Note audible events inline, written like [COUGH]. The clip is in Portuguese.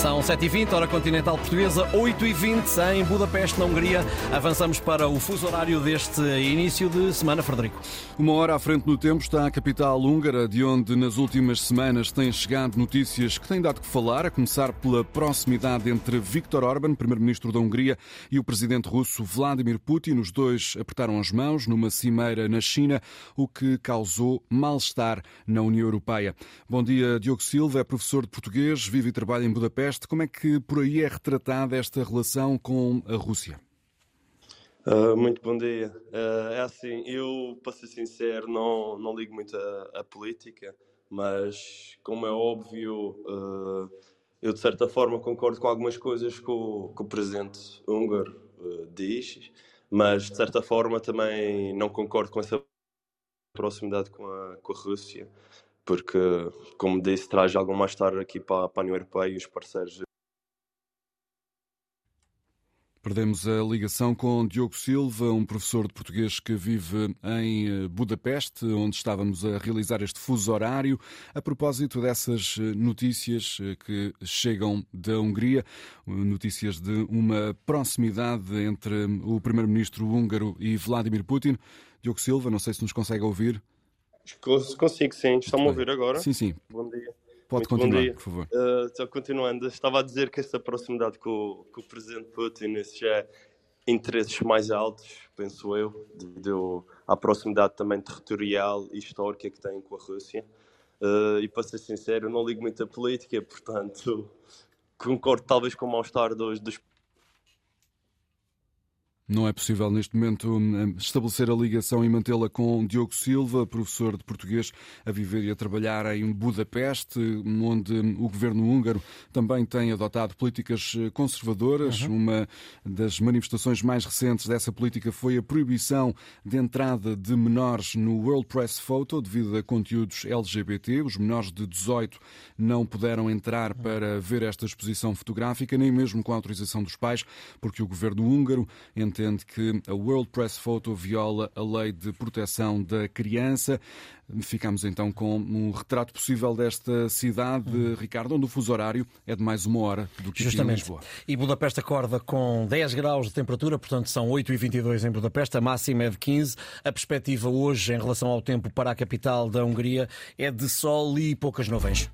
São 7h20, hora continental portuguesa, 8h20 em Budapeste, na Hungria. Avançamos para o fuso horário deste início de semana, Frederico. Uma hora à frente no tempo está a capital húngara, de onde nas últimas semanas têm chegado notícias que têm dado que falar, a começar pela proximidade entre Viktor Orban, primeiro-ministro da Hungria, e o presidente russo Vladimir Putin. Os dois apertaram as mãos numa cimeira na China, o que causou mal-estar na União Europeia. Bom dia, Diogo Silva, é professor de português, vive e trabalha em Budapeste. Como é que por aí é retratada esta relação com a Rússia? Uh, muito bom dia. Uh, é assim, eu, para ser sincero, não, não ligo muito a política, mas, como é óbvio, uh, eu de certa forma concordo com algumas coisas que o, que o presidente húngaro diz, mas de certa forma também não concordo com essa proximidade com a, com a Rússia porque, como disse, traz algo mais tarde aqui para, para a União Europeia e os parceiros. Perdemos a ligação com Diogo Silva, um professor de português que vive em eh, Budapeste, onde estávamos a realizar este fuso horário, a propósito dessas eh, notícias eh, que chegam da Hungria, notícias de uma proximidade entre o primeiro-ministro húngaro e Vladimir Putin. Diogo Silva, não sei se nos consegue ouvir. Consigo, sim. Estão-me a ouvir agora? Sim, sim. Bom dia. Pode Muito continuar, por favor. Uh, continuando, estava a dizer que esta proximidade com, com o presidente Putin, esses é interesses mais altos, penso eu, devido à proximidade também territorial e histórica que tem com a Rússia. Uh, e para ser sincero, não ligo muito a política, portanto, [LAUGHS] concordo talvez com o mal-estar dos, dos não é possível neste momento hum, estabelecer a ligação e mantê-la com Diogo Silva, professor de português, a viver e a trabalhar em Budapeste, onde o governo húngaro também tem adotado políticas eh, conservadoras. Uhum. Uma das manifestações mais recentes dessa política foi a proibição de entrada de menores no World Press Photo devido a conteúdos LGBT. Os menores de 18 não puderam entrar uhum. para ver esta exposição fotográfica, nem mesmo com a autorização dos pais, porque o governo húngaro entende entende que a World Press Photo viola a lei de proteção da criança. Ficamos então com um retrato possível desta cidade, hum. Ricardo, onde o fuso horário é de mais uma hora do que Justamente. aqui em Lisboa. E Budapeste acorda com 10 graus de temperatura, portanto são 8,22 em Budapeste, a máxima é de 15. A perspectiva hoje em relação ao tempo para a capital da Hungria é de sol e poucas nuvens.